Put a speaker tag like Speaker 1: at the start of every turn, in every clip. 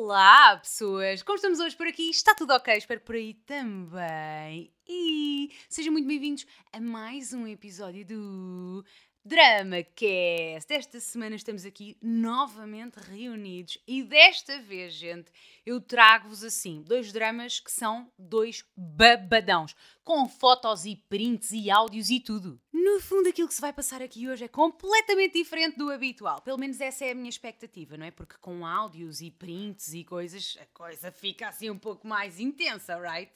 Speaker 1: Olá, pessoas! Como estamos hoje por aqui? Está tudo ok? Espero por aí também. E sejam muito bem-vindos a mais um episódio do Drama Cast. Esta semana estamos aqui novamente reunidos e desta vez, gente, eu trago-vos assim dois dramas que são dois babadãos, com fotos e prints e áudios e tudo. No fundo, aquilo que se vai passar aqui hoje é completamente diferente do habitual. Pelo menos essa é a minha expectativa, não é? Porque com áudios e prints e coisas, a coisa fica assim um pouco mais intensa, right?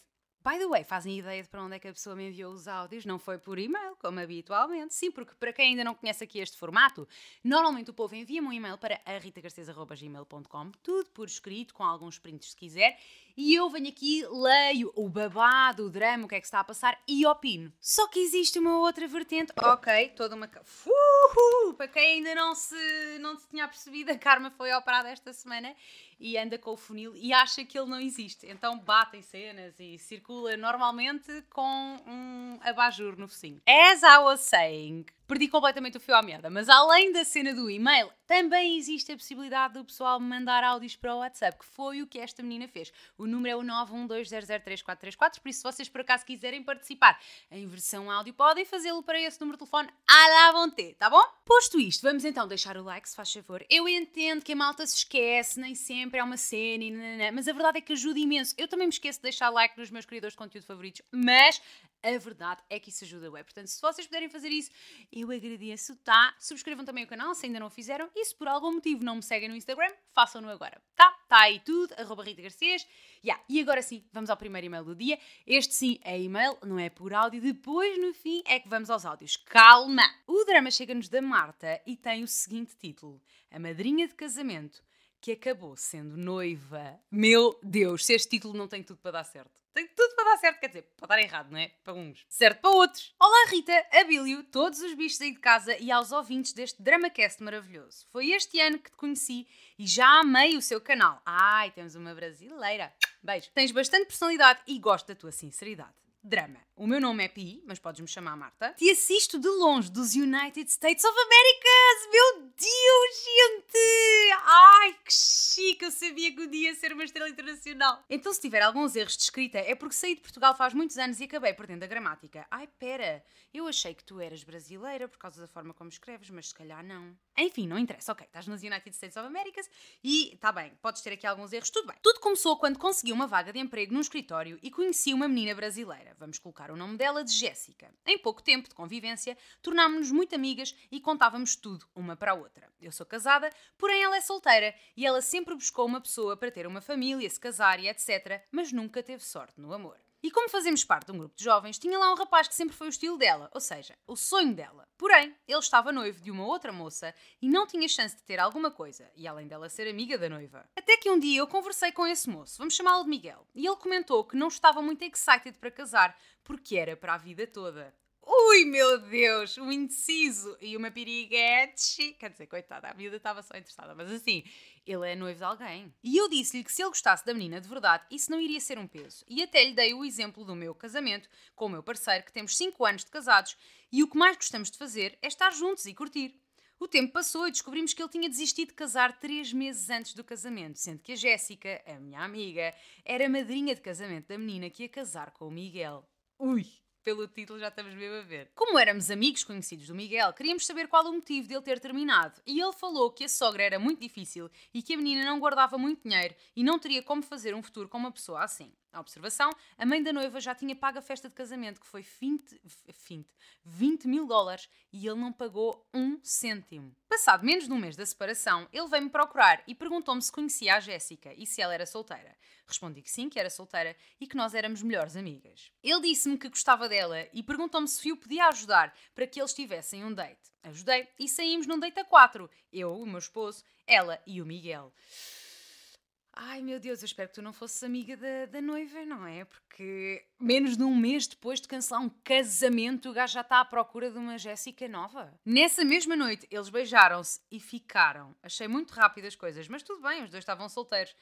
Speaker 1: By the way, fazem ideia de para onde é que a pessoa me enviou os áudios? Não foi por e-mail, como habitualmente. Sim, porque para quem ainda não conhece aqui este formato, normalmente o povo envia-me um e-mail para ritagarcesa.gmail.com, tudo por escrito, com alguns prints se quiser, e eu venho aqui, leio o babado, o drama, o que é que está a passar e opino. Só que existe uma outra vertente. Ok, toda uma. Uhuh! Para quem ainda não se, não se tinha percebido, a Karma foi operada esta semana e anda com o funil e acha que ele não existe. Então batem cenas e circula normalmente com um abajur no focinho. As I was saying, perdi completamente o fio à meada, mas além da cena do e-mail, também existe a possibilidade do pessoal mandar áudios para o WhatsApp, que foi o que esta menina fez. O número é o 912003434, por isso se vocês por acaso quiserem participar em versão áudio, podem fazê-lo para esse número de telefone à la vontade, tá bom? Posto isto, vamos então deixar o like, se faz favor. Eu entendo que a malta se esquece, nem sempre é uma cena, nanana, mas a verdade é que ajuda imenso. Eu também me esqueço de deixar like nos meus criadores de conteúdo favoritos, mas a verdade é que isso ajuda bem. Portanto, se vocês puderem fazer isso, eu agradeço, tá? Subscrevam também o canal se ainda não o fizeram. E se por algum motivo não me seguem no Instagram, façam-no agora, tá? Tá aí tudo, arroba Rita Garcês. Yeah. E agora sim, vamos ao primeiro e-mail do dia. Este sim é e-mail, não é por áudio. Depois, no fim, é que vamos aos áudios. Calma! O drama chega-nos da Marta e tem o seguinte título: A madrinha de casamento que acabou sendo noiva. Meu Deus, se este título não tem tudo para dar certo. Tem tudo para dar certo, quer dizer, para dar errado, não é? Para uns. Certo para outros. Olá Rita, Abílio, todos os bichos aí de casa e aos ouvintes deste DramaCast maravilhoso. Foi este ano que te conheci e já amei o seu canal. Ai, temos uma brasileira. Beijo. Tens bastante personalidade e gosto da tua sinceridade. Drama. O meu nome é Pi, mas podes-me chamar Marta. Te assisto de longe dos United States of America. Meu Deus, gente! Ai, que chique! Eu sabia que um dia ia ser uma estrela internacional. Então, se tiver alguns erros de escrita, é porque saí de Portugal faz muitos anos e acabei perdendo a gramática. Ai, pera, eu achei que tu eras brasileira por causa da forma como escreves, mas se calhar não. Enfim, não interessa. Ok, estás nos United States of America e tá bem, podes ter aqui alguns erros, tudo bem. Tudo começou quando consegui uma vaga de emprego num escritório e conheci uma menina brasileira. Vamos colocar o nome dela de Jéssica. Em pouco tempo de convivência, tornámos-nos muito amigas e contávamos tudo uma para a outra. Eu sou casada, porém ela é solteira e ela sempre buscou uma pessoa para ter uma família, se casar e etc., mas nunca teve sorte no amor. E como fazemos parte de um grupo de jovens, tinha lá um rapaz que sempre foi o estilo dela, ou seja, o sonho dela. Porém, ele estava noivo de uma outra moça e não tinha chance de ter alguma coisa, e além dela ser amiga da noiva. Até que um dia eu conversei com esse moço, vamos chamá-lo de Miguel, e ele comentou que não estava muito excited para casar, porque era para a vida toda. Ui, meu Deus, um indeciso e uma piriguete. Quer dizer, coitada, a vida estava só interessada, mas assim, ele é noivo de alguém. E eu disse-lhe que se ele gostasse da menina de verdade, isso não iria ser um peso. E até lhe dei o exemplo do meu casamento com o meu parceiro, que temos 5 anos de casados, e o que mais gostamos de fazer é estar juntos e curtir. O tempo passou e descobrimos que ele tinha desistido de casar três meses antes do casamento, sendo que a Jéssica, a minha amiga, era madrinha de casamento da menina que ia casar com o Miguel. Ui! Pelo título já estamos mesmo a ver. Como éramos amigos conhecidos do Miguel, queríamos saber qual o motivo dele ter terminado. E ele falou que a sogra era muito difícil e que a menina não guardava muito dinheiro e não teria como fazer um futuro com uma pessoa assim. A observação, a mãe da noiva já tinha pago a festa de casamento, que foi 20, 20, 20 mil dólares, e ele não pagou um cêntimo. Passado menos de um mês da separação, ele veio-me procurar e perguntou-me se conhecia a Jéssica e se ela era solteira. Respondi que sim, que era solteira e que nós éramos melhores amigas. Ele disse-me que gostava dela e perguntou-me se o podia ajudar para que eles tivessem um date. Ajudei e saímos num date a quatro. Eu, o meu esposo, ela e o Miguel. Ai meu Deus, eu espero que tu não fosses amiga da, da noiva, não é? Porque menos de um mês depois de cancelar um casamento, o gajo já está à procura de uma Jéssica nova. Nessa mesma noite, eles beijaram-se e ficaram. Achei muito rápido as coisas, mas tudo bem, os dois estavam solteiros.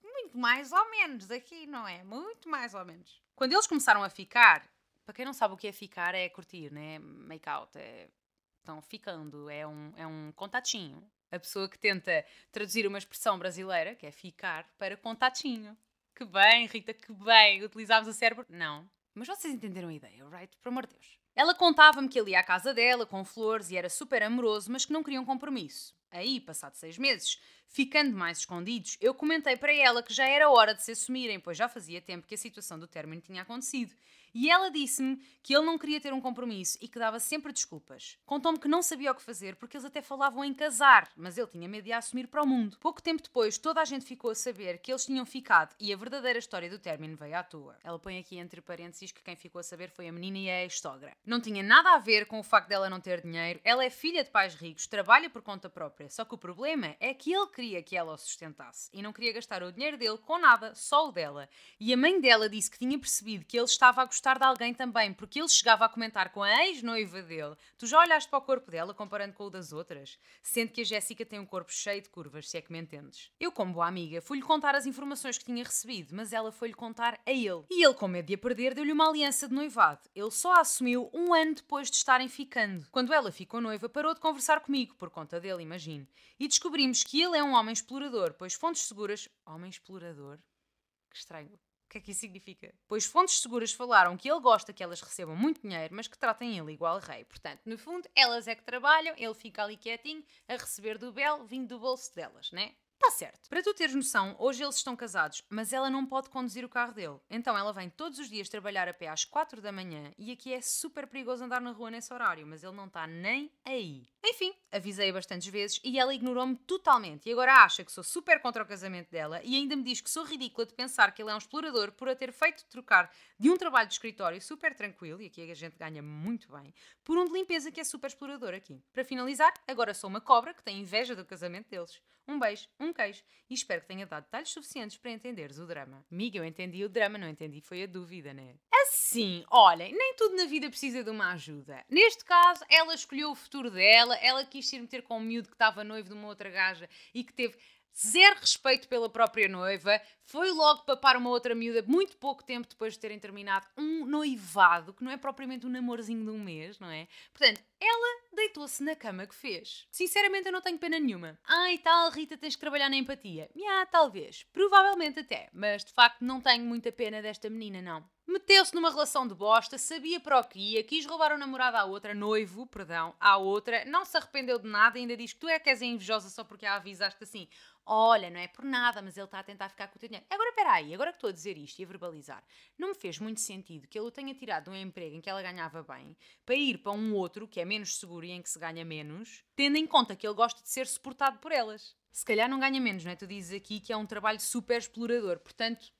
Speaker 1: Muito mais ou menos aqui, não é? Muito mais ou menos. Quando eles começaram a ficar, para quem não sabe o que é ficar, é curtir, né? Make out, é. Estão ficando, é um, é um contatinho A pessoa que tenta traduzir uma expressão brasileira, que é ficar, para contatinho. Que bem, Rita, que bem. Utilizámos o cérebro? Não. Mas vocês entenderam a ideia, right? Por amor de Deus. Ela contava-me que ele ia à casa dela com flores e era super amoroso, mas que não queria um compromisso. Aí, passado seis meses, ficando mais escondidos, eu comentei para ela que já era hora de se assumirem, pois já fazia tempo que a situação do término tinha acontecido. E ela disse-me que ele não queria ter um compromisso e que dava sempre desculpas. Contou-me que não sabia o que fazer porque eles até falavam em casar, mas ele tinha medo de a assumir para o mundo. Pouco tempo depois, toda a gente ficou a saber que eles tinham ficado e a verdadeira história do término veio à toa. Ela põe aqui entre parênteses que quem ficou a saber foi a menina e a ex-sogra. Não tinha nada a ver com o facto dela não ter dinheiro, ela é filha de pais ricos, trabalha por conta própria, só que o problema é que ele queria que ela o sustentasse e não queria gastar o dinheiro dele com nada, só o dela. E a mãe dela disse que tinha percebido que ele estava a gostar de alguém também, porque ele chegava a comentar com a ex-noiva dele. Tu já olhaste para o corpo dela comparando com o das outras? Sendo que a Jéssica tem um corpo cheio de curvas, se é que me entendes. Eu, como boa amiga, fui-lhe contar as informações que tinha recebido, mas ela foi-lhe contar a ele. E ele, com medo de a perder, deu-lhe uma aliança de noivado. Ele só a assumiu um ano depois de estarem ficando. Quando ela ficou noiva, parou de conversar comigo, por conta dele, imagino. E descobrimos que ele é um homem explorador, pois fontes seguras. Homem explorador? Que estranho. O que é que isso significa? Pois fontes seguras falaram que ele gosta que elas recebam muito dinheiro, mas que tratem ele igual rei. Portanto, no fundo, elas é que trabalham, ele fica ali quietinho a receber do bel vindo do bolso delas, né? Está certo. Para tu teres noção, hoje eles estão casados, mas ela não pode conduzir o carro dele. Então ela vem todos os dias trabalhar a pé às 4 da manhã e aqui é super perigoso andar na rua nesse horário, mas ele não está nem aí. Enfim, avisei-a bastantes vezes e ela ignorou-me totalmente e agora acha que sou super contra o casamento dela e ainda me diz que sou ridícula de pensar que ele é um explorador por a ter feito trocar de um trabalho de escritório super tranquilo, e aqui a gente ganha muito bem, por um de limpeza que é super explorador aqui. Para finalizar, agora sou uma cobra que tem inveja do casamento deles. Um beijo, um queijo e espero que tenha dado detalhes suficientes para entenderes o drama. Amiga, eu entendi o drama, não entendi foi a dúvida, né? Assim, olhem, nem tudo na vida precisa de uma ajuda. Neste caso, ela escolheu o futuro dela, ela quis se meter com um miúdo que estava noivo de uma outra gaja e que teve zero respeito pela própria noiva, foi logo papar uma outra miúda muito pouco tempo depois de terem terminado um noivado, que não é propriamente um namorzinho de um mês, não é? Portanto, ela deitou-se na cama que fez. Sinceramente, eu não tenho pena nenhuma. Ai, tal, Rita, tens que trabalhar na empatia. Nha, talvez. Provavelmente até. Mas, de facto, não tenho muita pena desta menina, não. Meteu-se numa relação de bosta, sabia para o que ia, quis roubar o namorado à outra, noivo, perdão, à outra, não se arrependeu de nada e ainda diz que tu é que és invejosa só porque a avisaste assim. Olha, não é por nada, mas ele está a tentar ficar com o teu Agora, espera aí, agora que estou a dizer isto e a verbalizar, não me fez muito sentido que ele o tenha tirado de um emprego em que ela ganhava bem para ir para um outro que é menos seguro e em que se ganha menos, tendo em conta que ele gosta de ser suportado por elas. Se calhar não ganha menos, não é? Tu dizes aqui que é um trabalho super explorador, portanto,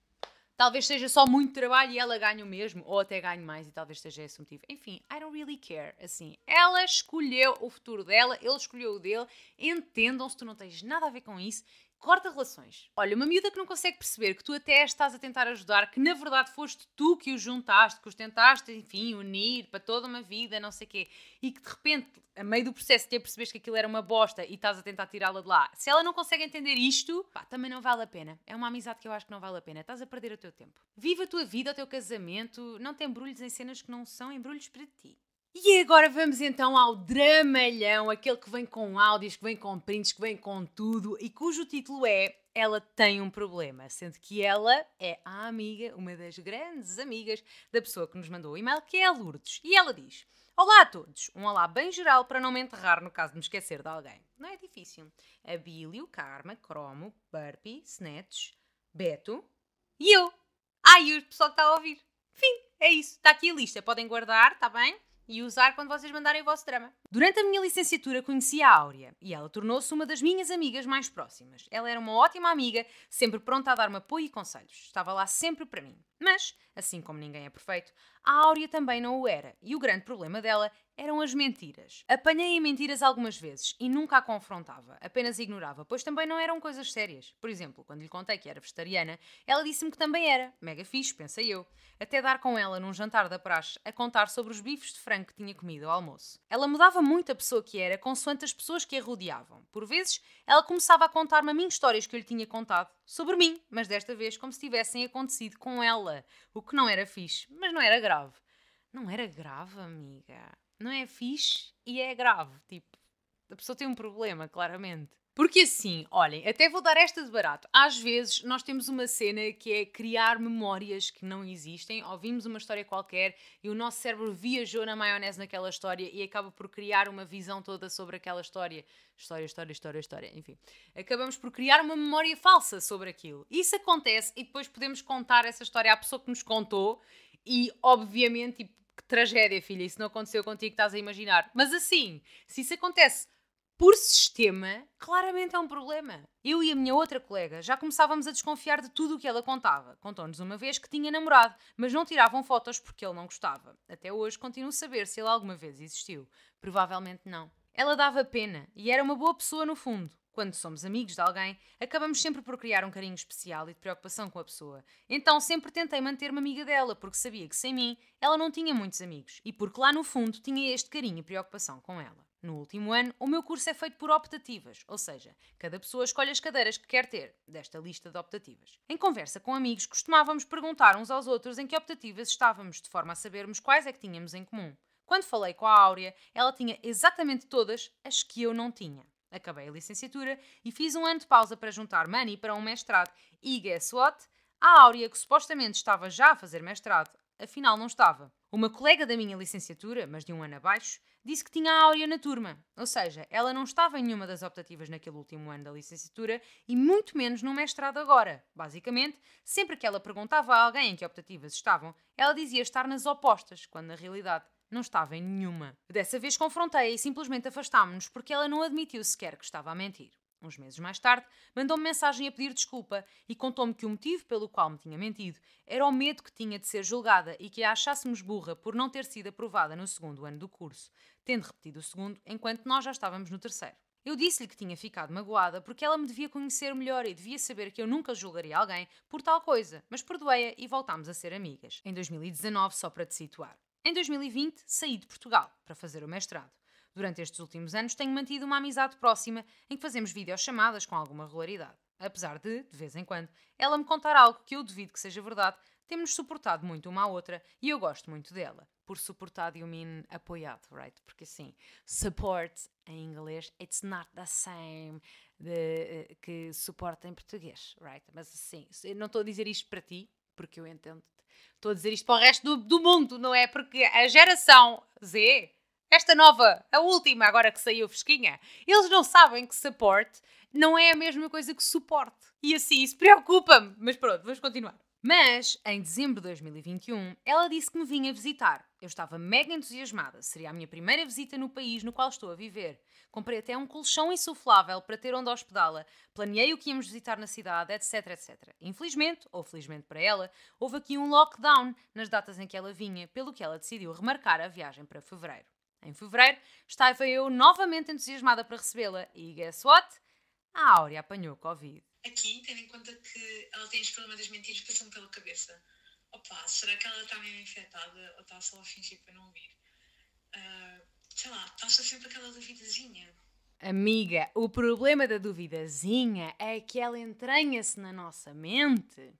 Speaker 1: talvez seja só muito trabalho e ela ganhe o mesmo, ou até ganhe mais e talvez seja esse o motivo. Enfim, I don't really care. Assim, ela escolheu o futuro dela, ele escolheu o dele. Entendam-se, tu não tens nada a ver com isso. Corta relações. Olha, uma miúda que não consegue perceber que tu até estás a tentar ajudar, que na verdade foste tu que os juntaste, que os tentaste, enfim, unir para toda uma vida, não sei o quê, e que de repente, a meio do processo, te percebes que aquilo era uma bosta e estás a tentar tirá-la de lá. Se ela não consegue entender isto, pá, também não vale a pena. É uma amizade que eu acho que não vale a pena. Estás a perder o teu tempo. Viva a tua vida, o teu casamento. Não tem embrulhos em cenas que não são embrulhos para ti. E agora vamos então ao dramalhão, aquele que vem com áudios, que vem com prints, que vem com tudo e cujo título é Ela tem um problema, sendo que ela é a amiga, uma das grandes amigas da pessoa que nos mandou o e-mail, que é a Lourdes. E ela diz: Olá a todos, um olá bem geral para não me enterrar no caso de me esquecer de alguém. Não é difícil. Abílio, Karma, Cromo, Burpee, Snatch, Beto e eu. Ah, e o pessoal que está a ouvir. Enfim, é isso. Está aqui a lista. Podem guardar, está bem? E usar quando vocês mandarem o vosso drama. Durante a minha licenciatura conheci a Áurea e ela tornou-se uma das minhas amigas mais próximas. Ela era uma ótima amiga, sempre pronta a dar-me apoio e conselhos. Estava lá sempre para mim. Mas, assim como ninguém é perfeito, a Áurea também não o era, e o grande problema dela eram as mentiras. Apanhei em mentiras algumas vezes e nunca a confrontava, apenas ignorava, pois também não eram coisas sérias. Por exemplo, quando lhe contei que era vegetariana, ela disse-me que também era. Mega fixe, pensei eu. Até dar com ela num jantar da praxe a contar sobre os bifes de frango que tinha comido ao almoço. Ela mudava muito a pessoa que era consoante as pessoas que a rodeavam. Por vezes, ela começava a contar-me a mim histórias que eu lhe tinha contado sobre mim, mas desta vez como se tivessem acontecido com ela, o que não era fixe, mas não era grave. Não era grave, amiga. Não é fixe e é grave, tipo. a pessoa tem um problema, claramente. Porque assim, olhem, até vou dar esta de barato. Às vezes nós temos uma cena que é criar memórias que não existem. Ouvimos uma história qualquer e o nosso cérebro viajou na maionese naquela história e acaba por criar uma visão toda sobre aquela história. História, história, história, história, enfim. Acabamos por criar uma memória falsa sobre aquilo. Isso acontece e depois podemos contar essa história à pessoa que nos contou e, obviamente, tipo, que tragédia, filha, isso não aconteceu contigo, estás a imaginar. Mas assim, se isso acontece por sistema, claramente é um problema. Eu e a minha outra colega já começávamos a desconfiar de tudo o que ela contava. Contou-nos uma vez que tinha namorado, mas não tiravam fotos porque ele não gostava. Até hoje continuo a saber se ele alguma vez existiu. Provavelmente não. Ela dava pena e era uma boa pessoa no fundo. Quando somos amigos de alguém, acabamos sempre por criar um carinho especial e de preocupação com a pessoa. Então sempre tentei manter-me amiga dela, porque sabia que sem mim ela não tinha muitos amigos e porque lá no fundo tinha este carinho e preocupação com ela. No último ano, o meu curso é feito por optativas, ou seja, cada pessoa escolhe as cadeiras que quer ter, desta lista de optativas. Em conversa com amigos, costumávamos perguntar uns aos outros em que optativas estávamos, de forma a sabermos quais é que tínhamos em comum. Quando falei com a Áurea, ela tinha exatamente todas as que eu não tinha. Acabei a licenciatura e fiz um ano de pausa para juntar money para um mestrado. E guess what? A Áurea, que supostamente estava já a fazer mestrado, afinal não estava. Uma colega da minha licenciatura, mas de um ano abaixo, disse que tinha a Áurea na turma. Ou seja, ela não estava em nenhuma das optativas naquele último ano da licenciatura e muito menos no mestrado agora. Basicamente, sempre que ela perguntava a alguém em que optativas estavam, ela dizia estar nas opostas, quando na realidade não estava em nenhuma. Dessa vez confrontei-a e simplesmente afastámos-nos porque ela não admitiu sequer que estava a mentir. Uns meses mais tarde, mandou-me mensagem a pedir desculpa e contou-me que o motivo pelo qual me tinha mentido era o medo que tinha de ser julgada e que a achássemos burra por não ter sido aprovada no segundo ano do curso, tendo repetido o segundo enquanto nós já estávamos no terceiro. Eu disse-lhe que tinha ficado magoada porque ela me devia conhecer melhor e devia saber que eu nunca julgaria alguém por tal coisa, mas perdoei-a e voltámos a ser amigas. Em 2019, só para te situar. Em 2020, saí de Portugal para fazer o mestrado. Durante estes últimos anos tenho mantido uma amizade próxima em que fazemos videochamadas com alguma regularidade. Apesar de, de vez em quando, ela me contar algo que eu duvido que seja verdade, temos suportado muito uma à outra e eu gosto muito dela. Por suportado eu mean apoiado, right? Porque assim, support em inglês, it's not the same de, eh, que suporta em português, right? Mas assim, não estou a dizer isto para ti, porque eu entendo. Estou a dizer isto para o resto do, do mundo, não é? Porque a geração Z esta nova, a última, agora que saiu fresquinha, eles não sabem que support não é a mesma coisa que suporte. E assim, isso preocupa-me. Mas pronto, vamos continuar. Mas, em dezembro de 2021, ela disse que me vinha visitar. Eu estava mega entusiasmada. Seria a minha primeira visita no país no qual estou a viver. Comprei até um colchão insuflável para ter onde hospedá-la. Planeei o que íamos visitar na cidade, etc, etc. Infelizmente, ou felizmente para ela, houve aqui um lockdown nas datas em que ela vinha, pelo que ela decidiu remarcar a viagem para fevereiro. Em fevereiro, estava eu novamente entusiasmada para recebê-la e guess what? A Áurea apanhou Covid.
Speaker 2: Aqui, tendo em conta que ela tem os problemas das mentiras passando pela cabeça. Opa, será que ela está mesmo infectada ou está só a fingir para não vir? Uh, sei lá, está sempre aquela duvidazinha.
Speaker 1: Amiga, o problema da duvidazinha é que ela entranha-se na nossa mente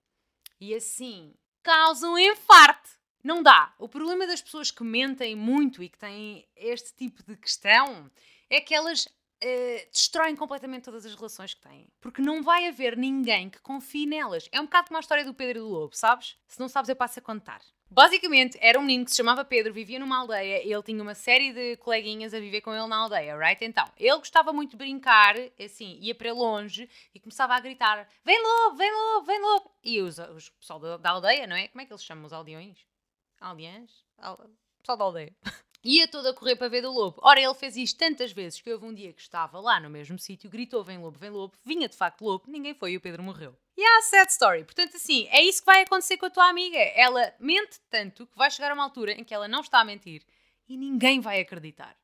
Speaker 1: e assim causa um infarto. Não dá. O problema das pessoas que mentem muito e que têm este tipo de questão é que elas uh, destroem completamente todas as relações que têm. Porque não vai haver ninguém que confie nelas. É um bocado como a história do Pedro e do Lobo, sabes? Se não sabes, eu passo a contar. Basicamente, era um menino que se chamava Pedro, vivia numa aldeia ele tinha uma série de coleguinhas a viver com ele na aldeia, right? Então, ele gostava muito de brincar, assim, ia para longe e começava a gritar: Vem lobo, vem lobo, vem lobo! E os, os pessoal da, da aldeia, não é? Como é que eles chamam os aldeões? Aliás, pessoal da aldeia. Ia todo a correr para ver do lobo. Ora, ele fez isto tantas vezes que houve um dia que estava lá no mesmo sítio, gritou: Vem lobo, vem lobo, vinha de facto lobo, ninguém foi e o Pedro morreu. E há a sad story. Portanto, assim, é isso que vai acontecer com a tua amiga. Ela mente tanto que vai chegar a uma altura em que ela não está a mentir e ninguém vai acreditar.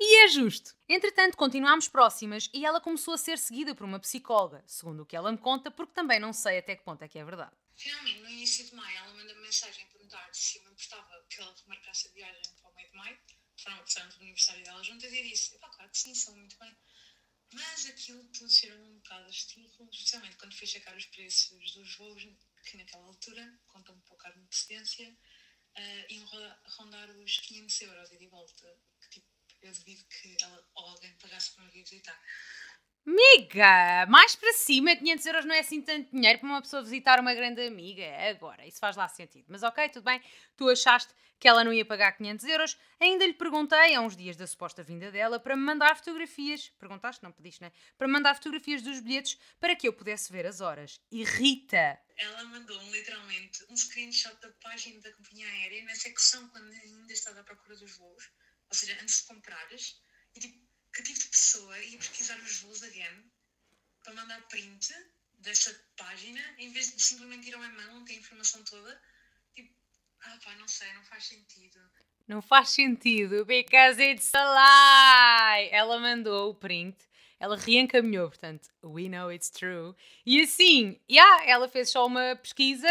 Speaker 1: E é justo. Entretanto, continuámos próximas e ela começou a ser seguida por uma psicóloga, segundo o que ela me conta, porque também não sei até que ponto é que é verdade.
Speaker 2: Finalmente, no início de maio, ela manda -me mensagem a perguntar se eu me importava que ela marcasse a viagem para o meio de maio, para o aniversário dela juntas, e disse: pá, claro que sim, são muito bem. Mas aquilo tudo cheirou um bocado estilo, especialmente quando fui checar os preços dos voos, que naquela altura, um pouco de antecedência, uh, iam rondar os 500 euros e de volta, que tipo, eu duvido que ela, ou alguém pagasse para me visitar.
Speaker 1: Amiga, mais para cima, 500 euros não é assim tanto dinheiro para uma pessoa visitar uma grande amiga. Agora, isso faz lá sentido. Mas ok, tudo bem, tu achaste que ela não ia pagar 500 euros. Ainda lhe perguntei, há uns dias da suposta vinda dela, para me mandar fotografias. Perguntaste? Não pediste, né? Para me mandar fotografias dos bilhetes para que eu pudesse ver as horas. E Rita,
Speaker 2: Ela mandou-me literalmente um screenshot da página da companhia aérea na secção quando ainda estava à procura dos voos, ou seja, antes de comprares, e tipo, que tipo de pessoa ia pesquisar os voos again para mandar print dessa página em vez de simplesmente ir ao e-mail onde tem a informação toda? Tipo, ah pá, não sei, não faz sentido.
Speaker 1: Não faz sentido, because it's a lie! Ela mandou o print, ela reencaminhou, portanto, we know it's true. E assim, yeah, ela fez só uma pesquisa,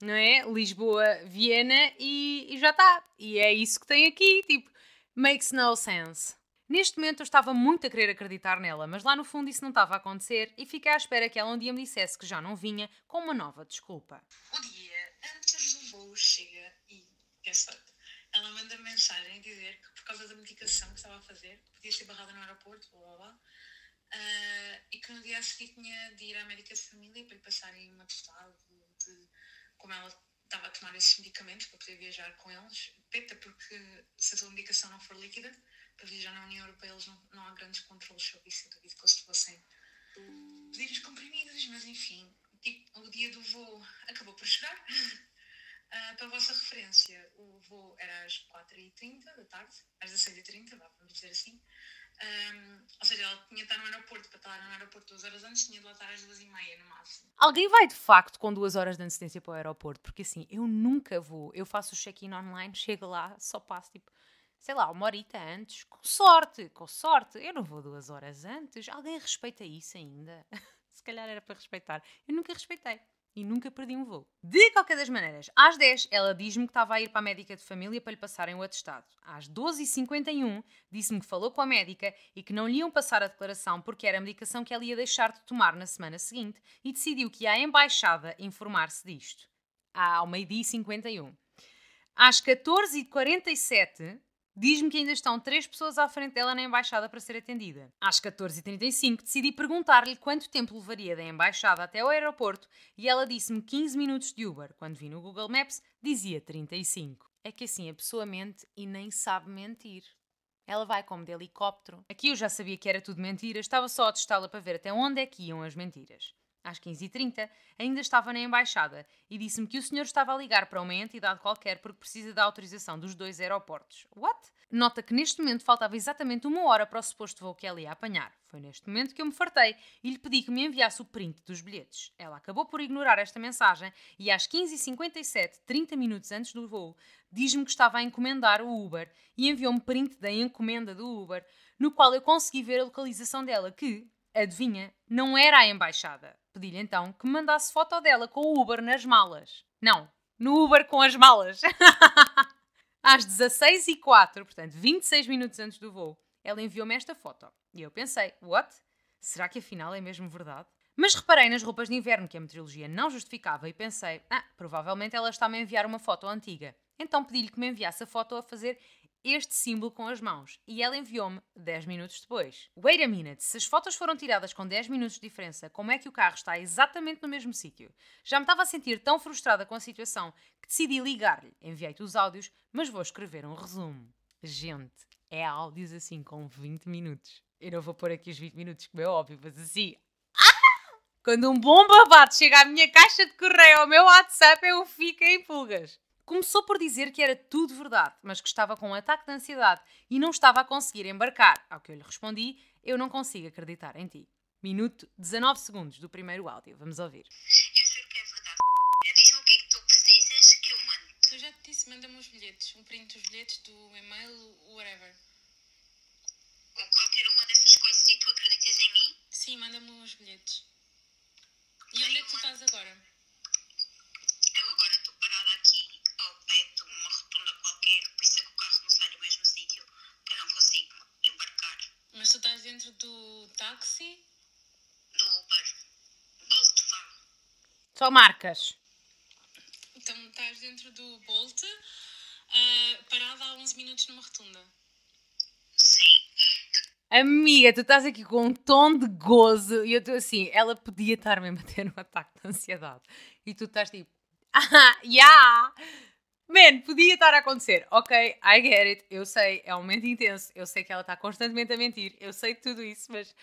Speaker 1: não é? Lisboa, Viena e, e já está. E é isso que tem aqui, tipo, makes no sense. Neste momento eu estava muito a querer acreditar nela, mas lá no fundo isso não estava a acontecer e fiquei à espera que ela um dia me dissesse que já não vinha com uma nova desculpa.
Speaker 2: O dia antes do voo chega e, what? Ela manda mensagem dizer que por causa da medicação que estava a fazer, podia ser barrada no aeroporto, blá blá blá, ah, e que no dia a seguir tinha de ir à médica de família para lhe passarem um atestado de como ela estava a tomar esses medicamentos para poder viajar com eles. Peta, porque se a tua medicação não for líquida, para viajar na União Europeia eles não, não há grandes controles sobre isso. Eu duvido que eles fossem pedir os comprimidos, mas enfim, tipo, o dia do voo acabou por chegar. Ah, para a vossa referência, o voo era às 4h30 da tarde, às 16h30, vá, vamos dizer assim. Ahm, ou seja, ela tinha de estar no aeroporto, para estar no aeroporto duas horas antes, tinha de lá estar às 2h30 no máximo.
Speaker 1: Alguém vai de facto com duas horas de antecedência para o aeroporto? Porque assim, eu nunca vou. Eu faço o check-in online, chego lá, só passo tipo, sei lá, uma horita antes. Com sorte, com sorte. Eu não vou duas horas antes. Alguém respeita isso ainda? Se calhar era para respeitar. Eu nunca respeitei. E nunca perdi um voo. De qualquer das maneiras, às 10 ela diz-me que estava a ir para a médica de família para lhe passarem o atestado. Às 12h51 disse-me que falou com a médica e que não lhe iam passar a declaração porque era a medicação que ela ia deixar de tomar na semana seguinte e decidiu que ia à embaixada informar-se disto. Ao meio-dia e 51. Às 14h47 diz-me que ainda estão três pessoas à frente dela na embaixada para ser atendida. Às 14h35 decidi perguntar-lhe quanto tempo levaria da embaixada até ao aeroporto e ela disse-me 15 minutos de Uber. Quando vi no Google Maps, dizia 35. É que assim a pessoa mente e nem sabe mentir. Ela vai como de helicóptero. Aqui eu já sabia que era tudo mentira, estava só a testá-la para ver até onde é que iam as mentiras. Às 15h30, ainda estava na embaixada e disse-me que o senhor estava a ligar para uma entidade qualquer porque precisa da autorização dos dois aeroportos. What? Nota que neste momento faltava exatamente uma hora para o suposto voo que ela ia apanhar. Foi neste momento que eu me fartei e lhe pedi que me enviasse o print dos bilhetes. Ela acabou por ignorar esta mensagem e às 15h57, 30 minutos antes do voo, diz-me que estava a encomendar o Uber e enviou-me print da encomenda do Uber, no qual eu consegui ver a localização dela, que, adivinha, não era a embaixada. Pedi-lhe então que me mandasse foto dela com o Uber nas malas. Não, no Uber com as malas. Às 16h04, portanto 26 minutos antes do voo, ela enviou-me esta foto. E eu pensei, what? Será que afinal é mesmo verdade? Mas reparei nas roupas de inverno que a meteorologia não justificava e pensei, ah, provavelmente ela está-me a enviar uma foto antiga. Então pedi-lhe que me enviasse a foto a fazer este símbolo com as mãos e ela enviou-me 10 minutos depois. Wait a minute, se as fotos foram tiradas com 10 minutos de diferença, como é que o carro está exatamente no mesmo sítio? Já me estava a sentir tão frustrada com a situação que decidi ligar-lhe. Enviei-te os áudios, mas vou escrever um resumo. Gente, é áudios assim com 20 minutos. Eu não vou pôr aqui os 20 minutos, como é óbvio, mas assim. Ah! Quando um bom babado chega à minha caixa de correio ao meu WhatsApp, eu fico em pulgas. Começou por dizer que era tudo verdade, mas que estava com um ataque de ansiedade e não estava a conseguir embarcar. Ao que eu lhe respondi: Eu não consigo acreditar em ti. Minuto 19 segundos do primeiro áudio. Vamos ouvir.
Speaker 2: Eu sei que é verdade. Diz-me o que é que tu precisas que eu mando.
Speaker 3: Eu já te disse, manda-me os bilhetes. Um print dos bilhetes, do e-mail, whatever.
Speaker 2: Ou qualquer uma dessas coisas e tu acreditas em mim?
Speaker 3: Sim, manda-me os bilhetes. E onde é que tu estás agora?
Speaker 2: Eu agora estou parada aqui ao pé de uma rotunda qualquer, por isso é que o carro não sai do mesmo sítio, que eu não consigo embarcar
Speaker 3: Mas tu estás dentro do táxi?
Speaker 2: do Uber. Bolt vá.
Speaker 1: Só marcas.
Speaker 3: Então estás dentro do Bolt, ah, parada há 11 minutos numa rotunda.
Speaker 1: Amiga, tu estás aqui com um tom de gozo e eu estou assim, ela podia estar mesmo a ter um ataque de ansiedade. E tu estás tipo, ah, yeah! Man, podia estar a acontecer. Ok, I get it. Eu sei, é um momento intenso. Eu sei que ela está constantemente a mentir. Eu sei tudo isso, mas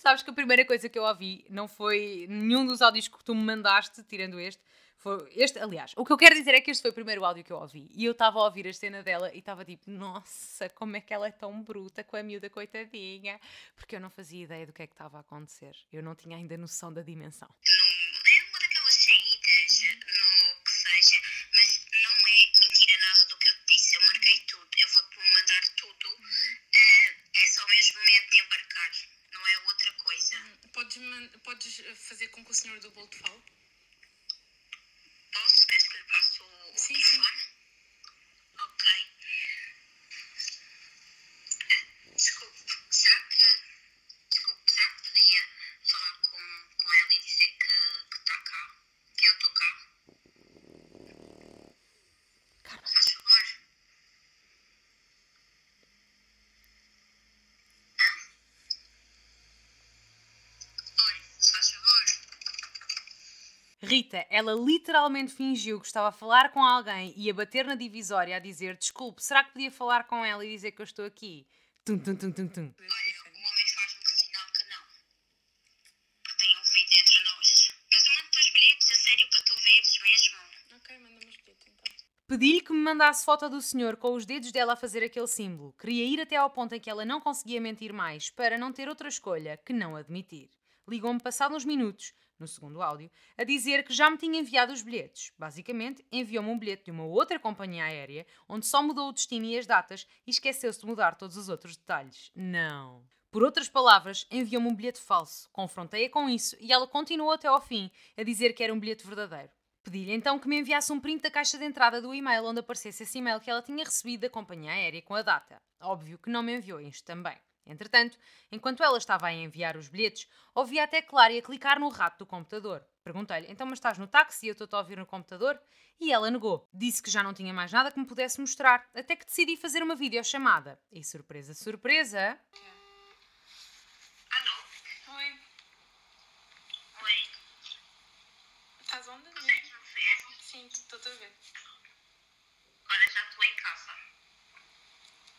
Speaker 1: sabes que a primeira coisa que eu ouvi não foi nenhum dos áudios que tu me mandaste, tirando este. Foi este, aliás, o que eu quero dizer é que este foi o primeiro áudio que eu ouvi. E eu estava a ouvir a cena dela e estava tipo, nossa, como é que ela é tão bruta com a miúda, coitadinha. Porque eu não fazia ideia do que é que estava a acontecer. Eu não tinha ainda noção da dimensão.
Speaker 3: Podes eh, fazer com que o senhor do Bolt fale?
Speaker 4: Posso? Queres que lhe passe o, o
Speaker 3: Sim, sim.
Speaker 4: telefone? Ok. Eh, Desculpe, será que. Desculpe, será que podia falar com, com ela e dizer que está cá? Que eu estou cá? Faz favor. Oi, faz favor.
Speaker 1: Rita, ela literalmente fingiu que estava a falar com alguém e a bater na divisória a dizer: Desculpe, será que podia falar com ela e dizer que eu estou aqui? Tum, tum, tum, tum, tum.
Speaker 4: Olha, o homem faz-me sinal que não. Que tem um vídeo entre nós. Mas eu mando os bilhetes, a sério, para tu veres mesmo.
Speaker 3: Ok, manda-me os bilhetes então.
Speaker 1: Pedi-lhe que me mandasse foto do senhor com os dedos dela a fazer aquele símbolo. Queria ir até ao ponto em que ela não conseguia mentir mais, para não ter outra escolha que não admitir. Ligou-me passado uns minutos, no segundo áudio, a dizer que já me tinha enviado os bilhetes. Basicamente, enviou-me um bilhete de uma outra companhia aérea, onde só mudou o destino e as datas e esqueceu-se de mudar todos os outros detalhes. Não. Por outras palavras, enviou-me um bilhete falso. Confrontei-a com isso e ela continuou até ao fim, a dizer que era um bilhete verdadeiro. Pedi-lhe então que me enviasse um print da caixa de entrada do e-mail onde aparecesse esse e-mail que ela tinha recebido da companhia aérea com a data. Óbvio que não me enviou isto também. Entretanto, enquanto ela estava a enviar os bilhetes, ouvi até Clária clicar no rato do computador. Perguntei-lhe, então mas estás no táxi e eu estou a ouvir no computador? E ela negou. Disse que já não tinha mais nada que me pudesse mostrar, até que decidi fazer uma videochamada. E surpresa, surpresa,
Speaker 4: Alô?
Speaker 3: Oi,
Speaker 4: Oi.
Speaker 3: estás onde? Sim, estou-te a ver.
Speaker 4: Agora já estou em casa.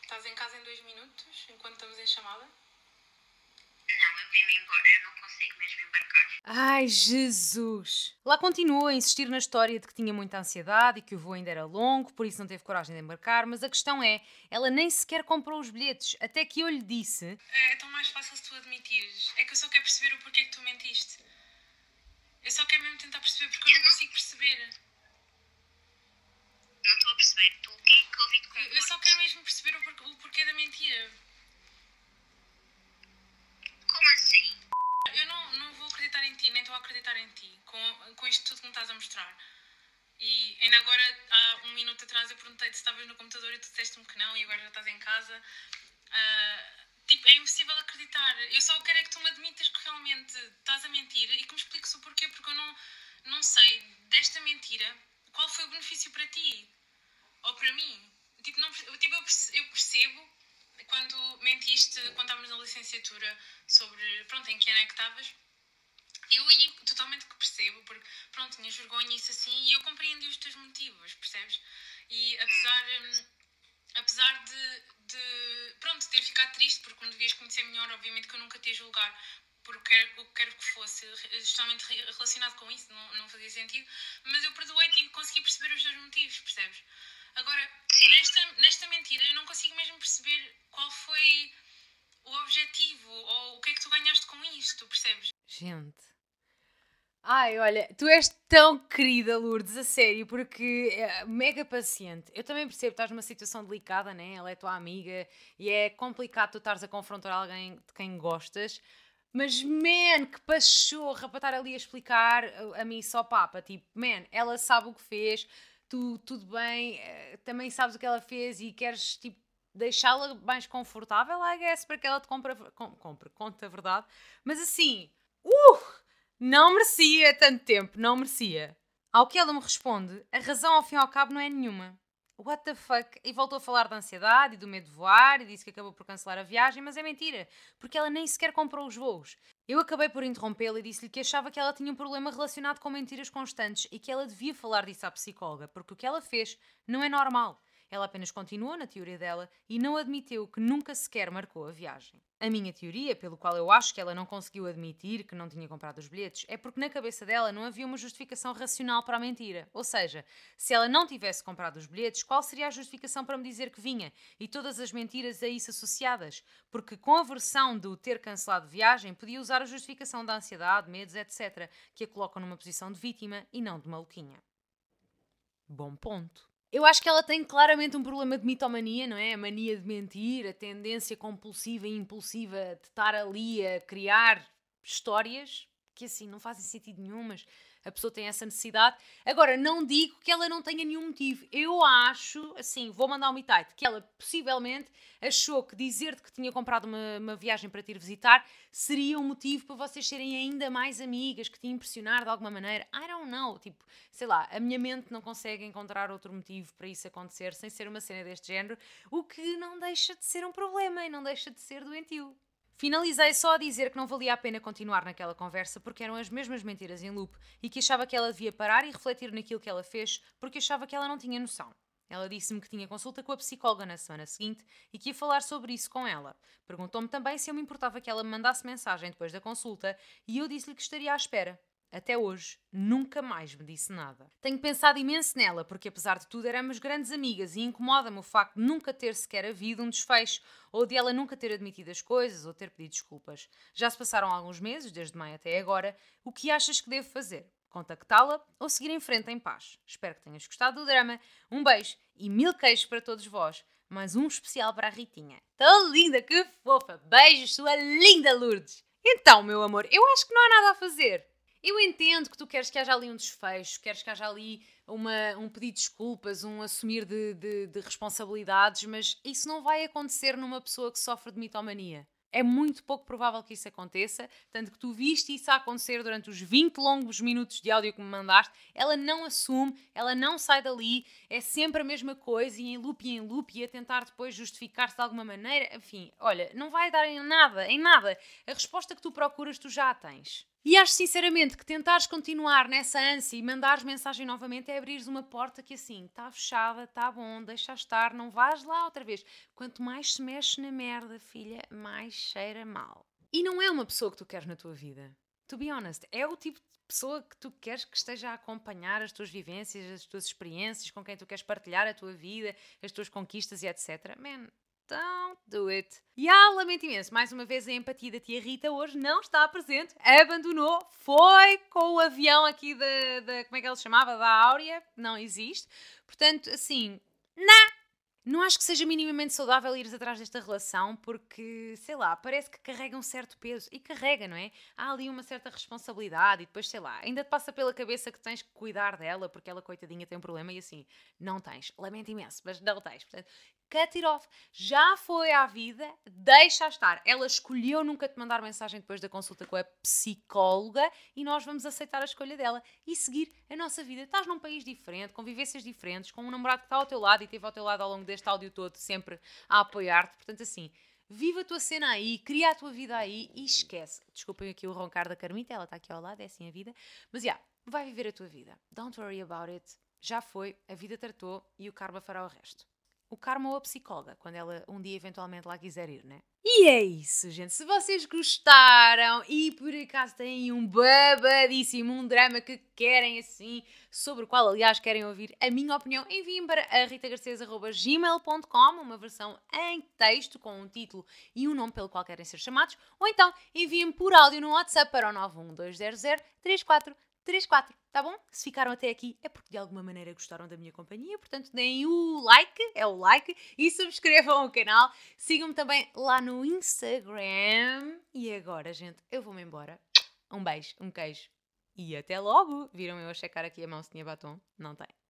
Speaker 3: Estás em casa em dois minutos, enquanto estamos em chamada?
Speaker 4: Não, eu vim-me embora, eu não consigo mesmo embarcar.
Speaker 1: Ai, Jesus! Lá continuou a insistir na história de que tinha muita ansiedade e que o voo ainda era longo, por isso não teve coragem de embarcar, mas a questão é, ela nem sequer comprou os bilhetes, até que eu lhe disse
Speaker 3: É tão mais fácil se tu admitires. É que eu só quero perceber o porquê que tu mentiste. Eu só quero mesmo tentar perceber porque eu não consigo perceber.
Speaker 4: Não estou a perceber. Tu, de
Speaker 3: Eu só quero mesmo perceber o porquê, o porquê da mentira.
Speaker 4: Como assim?
Speaker 3: Eu não, não vou acreditar em ti, nem estou a acreditar em ti, com, com isto tudo que me estás a mostrar. E ainda agora, há um minuto atrás, eu perguntei-te se estavas no computador e tu disseste-me que não, e agora já estás em casa. Ah, tipo, é impossível acreditar. Eu só quero é que tu me admitas que realmente estás a mentir e que me expliques o porquê, porque eu não, não sei desta mentira qual foi o benefício para ti ou para mim. Tipo, não, tipo eu, perce- eu percebo quando mentiste, quando estávamos na licenciatura, sobre pronto, em que ano é que estavas. Eu aí totalmente que percebo, porque pronto, tinhas vergonha isso assim, e eu compreendi os teus motivos, percebes? E apesar, hum, apesar de, de pronto, ter ficado triste, porque me devias conhecer melhor, obviamente que eu nunca te ia julgar por quer, o que quer que fosse, justamente re- relacionado com isso, não, não fazia sentido, mas eu perdoei-te e consegui perceber os teus motivos, percebes? Agora, nesta, nesta mentira, eu não consigo mesmo perceber qual foi o objetivo ou o que é que tu ganhaste com isto, percebes?
Speaker 1: Gente. Ai, olha, tu és tão querida, Lourdes, a sério, porque é mega paciente. Eu também percebo que estás numa situação delicada, né? Ela é tua amiga e é complicado tu estares a confrontar alguém de quem gostas. Mas, man, que pachorra para estar ali a explicar a, a mim só papa. Tipo, man, ela sabe o que fez, tu, tudo bem, eh, também sabes o que ela fez e queres, tipo, deixá-la mais confortável, I guess, para que ela te compre, com- compre, conte a verdade. Mas assim, uh! Não merecia tanto tempo, não merecia. Ao que ela me responde, a razão ao fim e ao cabo não é nenhuma. What the fuck? E voltou a falar da ansiedade e do medo de voar e disse que acabou por cancelar a viagem, mas é mentira, porque ela nem sequer comprou os voos. Eu acabei por interrompê-la e disse-lhe que achava que ela tinha um problema relacionado com mentiras constantes e que ela devia falar disso à psicóloga, porque o que ela fez não é normal. Ela apenas continuou na teoria dela e não admitiu que nunca sequer marcou a viagem. A minha teoria, pelo qual eu acho que ela não conseguiu admitir que não tinha comprado os bilhetes, é porque na cabeça dela não havia uma justificação racional para a mentira. Ou seja, se ela não tivesse comprado os bilhetes, qual seria a justificação para me dizer que vinha? E todas as mentiras a isso associadas? Porque com a versão do ter cancelado viagem, podia usar a justificação da ansiedade, medos, etc., que a colocam numa posição de vítima e não de maluquinha. Bom ponto. Eu acho que ela tem claramente um problema de mitomania, não é? A mania de mentir, a tendência compulsiva e impulsiva de estar ali a criar histórias que assim não fazem sentido nenhum, mas a pessoa tem essa necessidade. Agora, não digo que ela não tenha nenhum motivo. Eu acho, assim, vou mandar um mitite, que ela possivelmente achou que dizer-te que tinha comprado uma, uma, viagem para te ir visitar seria um motivo para vocês serem ainda mais amigas, que te impressionar de alguma maneira. I don't know. Tipo, sei lá, a minha mente não consegue encontrar outro motivo para isso acontecer sem ser uma cena deste género, o que não deixa de ser um problema e não deixa de ser doentio. Finalizei só a dizer que não valia a pena continuar naquela conversa porque eram as mesmas mentiras em loop e que achava que ela devia parar e refletir naquilo que ela fez porque achava que ela não tinha noção. Ela disse-me que tinha consulta com a psicóloga na semana seguinte e que ia falar sobre isso com ela. Perguntou-me também se eu me importava que ela me mandasse mensagem depois da consulta e eu disse-lhe que estaria à espera. Até hoje, nunca mais me disse nada. Tenho pensado imenso nela, porque apesar de tudo éramos grandes amigas e incomoda-me o facto de nunca ter sequer havido um desfecho, ou de ela nunca ter admitido as coisas ou ter pedido desculpas. Já se passaram alguns meses, desde maio até agora. O que achas que devo fazer? Contactá-la ou seguir em frente em paz? Espero que tenhas gostado do drama. Um beijo e mil queijos para todos vós. Mais um especial para a Ritinha. Tão linda, que fofa! Beijos, sua linda Lourdes! Então, meu amor, eu acho que não há nada a fazer. Eu entendo que tu queres que haja ali um desfecho, queres que haja ali uma, um pedido de desculpas, um assumir de, de, de responsabilidades, mas isso não vai acontecer numa pessoa que sofre de mitomania. É muito pouco provável que isso aconteça, tanto que tu viste isso acontecer durante os 20 longos minutos de áudio que me mandaste. Ela não assume, ela não sai dali, é sempre a mesma coisa, e em loop e em loop, e a tentar depois justificar-se de alguma maneira. Enfim, olha, não vai dar em nada, em nada. A resposta que tu procuras, tu já a tens. E acho sinceramente que tentares continuar nessa ânsia e mandares mensagem novamente é abrires uma porta que assim, está fechada, está bom, deixa estar, não vais lá outra vez. Quanto mais se mexe na merda, filha, mais cheira mal. E não é uma pessoa que tu queres na tua vida. To be honest, é o tipo de pessoa que tu queres que esteja a acompanhar as tuas vivências, as tuas experiências, com quem tu queres partilhar a tua vida, as tuas conquistas e etc. Man, Don't do it. E ah, lamento imenso, mais uma vez a empatia da tia Rita hoje não está presente, abandonou, foi com o avião aqui da, da como é que ela se chamava? Da Áurea, não existe. Portanto, assim, não. Não acho que seja minimamente saudável ires atrás desta relação porque, sei lá, parece que carrega um certo peso. E carrega, não é? Há ali uma certa responsabilidade e depois, sei lá, ainda te passa pela cabeça que tens que cuidar dela porque ela, coitadinha, tem um problema e assim, não tens. Lamento imenso, mas não tens. Portanto, cut it off. Já foi à vida, deixa estar. Ela escolheu nunca te mandar mensagem depois da consulta com a psicóloga e nós vamos aceitar a escolha dela e seguir a nossa vida. Estás num país diferente, com vivências diferentes, com um namorado que está ao teu lado e esteve ao teu lado ao longo deste áudio todo, sempre a apoiar-te. Portanto, assim, viva a tua cena aí, cria a tua vida aí e esquece. Desculpem aqui o roncar da Carmita, ela está aqui ao lado, é assim a vida. Mas, já, yeah, vai viver a tua vida. Don't worry about it. Já foi, a vida tratou e o karma fará o resto o karma ou a psicóloga, quando ela um dia eventualmente lá quiser ir, né? E é isso, gente. Se vocês gostaram e por acaso têm um babadíssimo, um drama que querem assim, sobre o qual, aliás, querem ouvir a minha opinião, enviem para ritagarcês.gmail.com uma versão em texto com um título e um nome pelo qual querem ser chamados, ou então enviem por áudio no WhatsApp para o 91200 34 34, tá bom? Se ficaram até aqui é porque de alguma maneira gostaram da minha companhia, portanto deem o like, é o like, e subscrevam o canal. Sigam-me também lá no Instagram. E agora, gente, eu vou-me embora. Um beijo, um queijo e até logo! Viram eu a checar aqui a mão se tinha batom? Não tem.